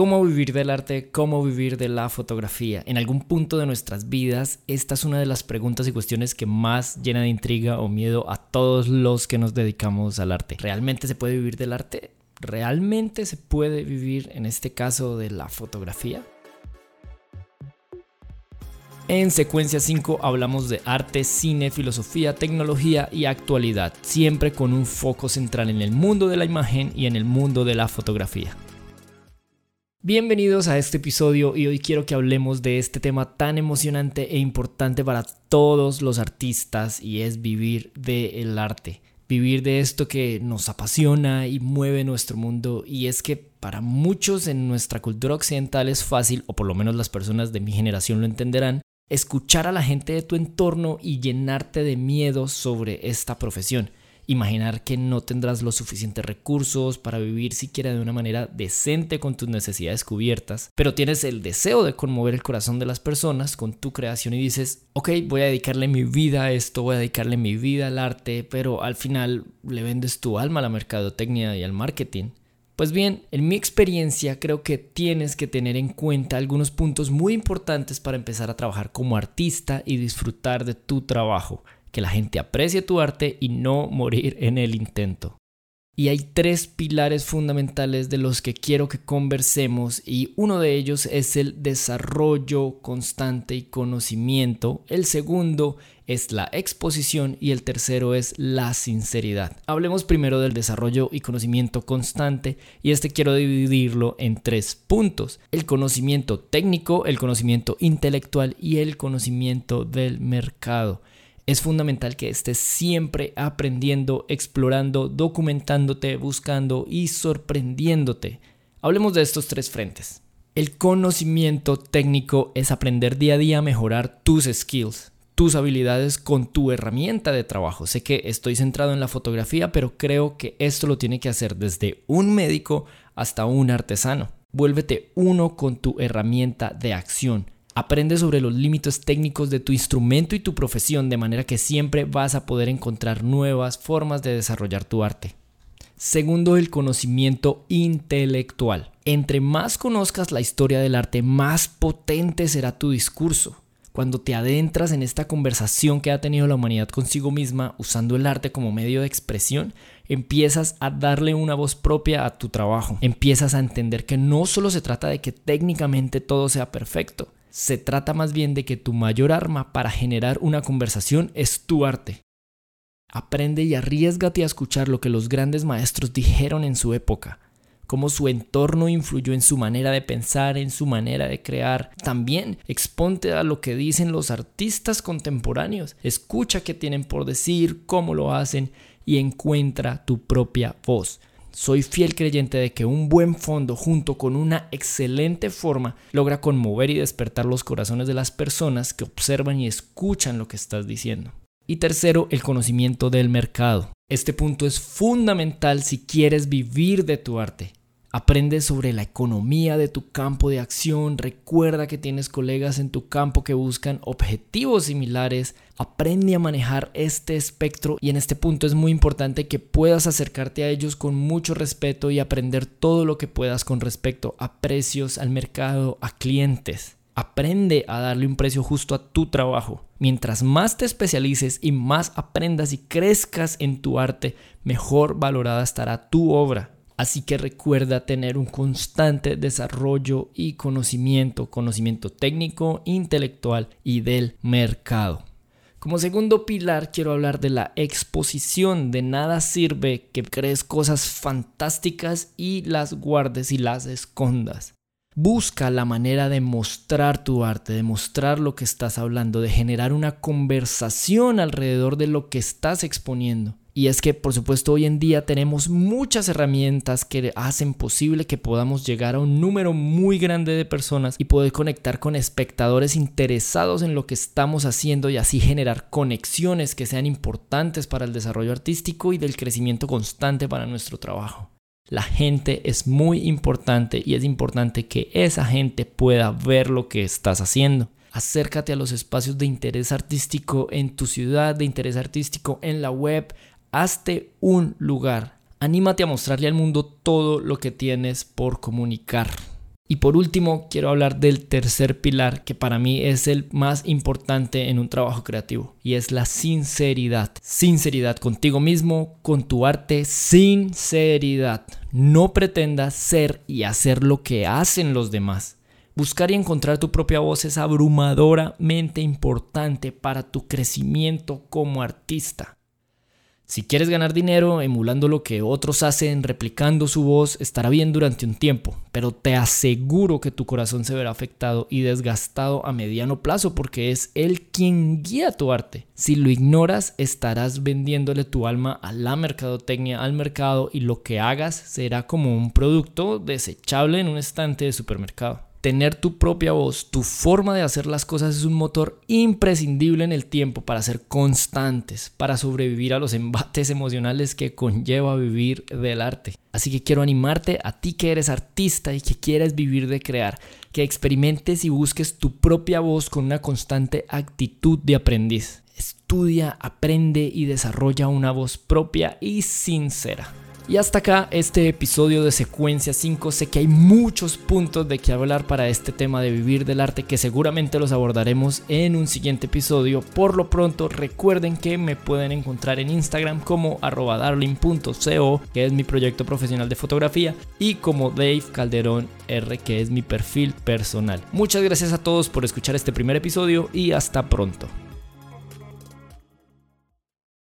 ¿Cómo vivir del arte? ¿Cómo vivir de la fotografía? En algún punto de nuestras vidas, esta es una de las preguntas y cuestiones que más llena de intriga o miedo a todos los que nos dedicamos al arte. ¿Realmente se puede vivir del arte? ¿Realmente se puede vivir, en este caso, de la fotografía? En secuencia 5 hablamos de arte, cine, filosofía, tecnología y actualidad, siempre con un foco central en el mundo de la imagen y en el mundo de la fotografía. Bienvenidos a este episodio y hoy quiero que hablemos de este tema tan emocionante e importante para todos los artistas y es vivir del arte. Vivir de esto que nos apasiona y mueve nuestro mundo y es que para muchos en nuestra cultura occidental es fácil, o por lo menos las personas de mi generación lo entenderán, escuchar a la gente de tu entorno y llenarte de miedo sobre esta profesión imaginar que no tendrás los suficientes recursos para vivir siquiera de una manera decente con tus necesidades cubiertas, pero tienes el deseo de conmover el corazón de las personas con tu creación y dices, ok, voy a dedicarle mi vida a esto, voy a dedicarle mi vida al arte, pero al final le vendes tu alma a la mercadotecnia y al marketing. Pues bien, en mi experiencia creo que tienes que tener en cuenta algunos puntos muy importantes para empezar a trabajar como artista y disfrutar de tu trabajo que la gente aprecie tu arte y no morir en el intento. Y hay tres pilares fundamentales de los que quiero que conversemos y uno de ellos es el desarrollo constante y conocimiento, el segundo es la exposición y el tercero es la sinceridad. Hablemos primero del desarrollo y conocimiento constante y este quiero dividirlo en tres puntos. El conocimiento técnico, el conocimiento intelectual y el conocimiento del mercado. Es fundamental que estés siempre aprendiendo, explorando, documentándote, buscando y sorprendiéndote. Hablemos de estos tres frentes. El conocimiento técnico es aprender día a día a mejorar tus skills, tus habilidades con tu herramienta de trabajo. Sé que estoy centrado en la fotografía, pero creo que esto lo tiene que hacer desde un médico hasta un artesano. Vuélvete uno con tu herramienta de acción. Aprende sobre los límites técnicos de tu instrumento y tu profesión de manera que siempre vas a poder encontrar nuevas formas de desarrollar tu arte. Segundo, el conocimiento intelectual. Entre más conozcas la historia del arte, más potente será tu discurso. Cuando te adentras en esta conversación que ha tenido la humanidad consigo misma usando el arte como medio de expresión, empiezas a darle una voz propia a tu trabajo. Empiezas a entender que no solo se trata de que técnicamente todo sea perfecto, se trata más bien de que tu mayor arma para generar una conversación es tu arte. Aprende y arriesgate a escuchar lo que los grandes maestros dijeron en su época, cómo su entorno influyó en su manera de pensar, en su manera de crear. También exponte a lo que dicen los artistas contemporáneos, escucha qué tienen por decir, cómo lo hacen y encuentra tu propia voz. Soy fiel creyente de que un buen fondo junto con una excelente forma logra conmover y despertar los corazones de las personas que observan y escuchan lo que estás diciendo. Y tercero, el conocimiento del mercado. Este punto es fundamental si quieres vivir de tu arte. Aprende sobre la economía de tu campo de acción, recuerda que tienes colegas en tu campo que buscan objetivos similares, aprende a manejar este espectro y en este punto es muy importante que puedas acercarte a ellos con mucho respeto y aprender todo lo que puedas con respecto a precios, al mercado, a clientes. Aprende a darle un precio justo a tu trabajo. Mientras más te especialices y más aprendas y crezcas en tu arte, mejor valorada estará tu obra. Así que recuerda tener un constante desarrollo y conocimiento, conocimiento técnico, intelectual y del mercado. Como segundo pilar quiero hablar de la exposición. De nada sirve que crees cosas fantásticas y las guardes y las escondas. Busca la manera de mostrar tu arte, de mostrar lo que estás hablando, de generar una conversación alrededor de lo que estás exponiendo. Y es que, por supuesto, hoy en día tenemos muchas herramientas que hacen posible que podamos llegar a un número muy grande de personas y poder conectar con espectadores interesados en lo que estamos haciendo y así generar conexiones que sean importantes para el desarrollo artístico y del crecimiento constante para nuestro trabajo. La gente es muy importante y es importante que esa gente pueda ver lo que estás haciendo. Acércate a los espacios de interés artístico en tu ciudad, de interés artístico en la web, Hazte un lugar. Anímate a mostrarle al mundo todo lo que tienes por comunicar. Y por último, quiero hablar del tercer pilar que para mí es el más importante en un trabajo creativo y es la sinceridad. Sinceridad contigo mismo, con tu arte, sinceridad. No pretendas ser y hacer lo que hacen los demás. Buscar y encontrar tu propia voz es abrumadoramente importante para tu crecimiento como artista. Si quieres ganar dinero emulando lo que otros hacen, replicando su voz, estará bien durante un tiempo, pero te aseguro que tu corazón se verá afectado y desgastado a mediano plazo porque es él quien guía tu arte. Si lo ignoras, estarás vendiéndole tu alma a la mercadotecnia, al mercado y lo que hagas será como un producto desechable en un estante de supermercado. Tener tu propia voz, tu forma de hacer las cosas es un motor imprescindible en el tiempo para ser constantes, para sobrevivir a los embates emocionales que conlleva vivir del arte. Así que quiero animarte a ti que eres artista y que quieres vivir de crear, que experimentes y busques tu propia voz con una constante actitud de aprendiz. Estudia, aprende y desarrolla una voz propia y sincera. Y hasta acá este episodio de Secuencia 5. Sé que hay muchos puntos de que hablar para este tema de vivir del arte que seguramente los abordaremos en un siguiente episodio. Por lo pronto recuerden que me pueden encontrar en Instagram como arroba darling.co que es mi proyecto profesional de fotografía y como Dave Calderón R que es mi perfil personal. Muchas gracias a todos por escuchar este primer episodio y hasta pronto.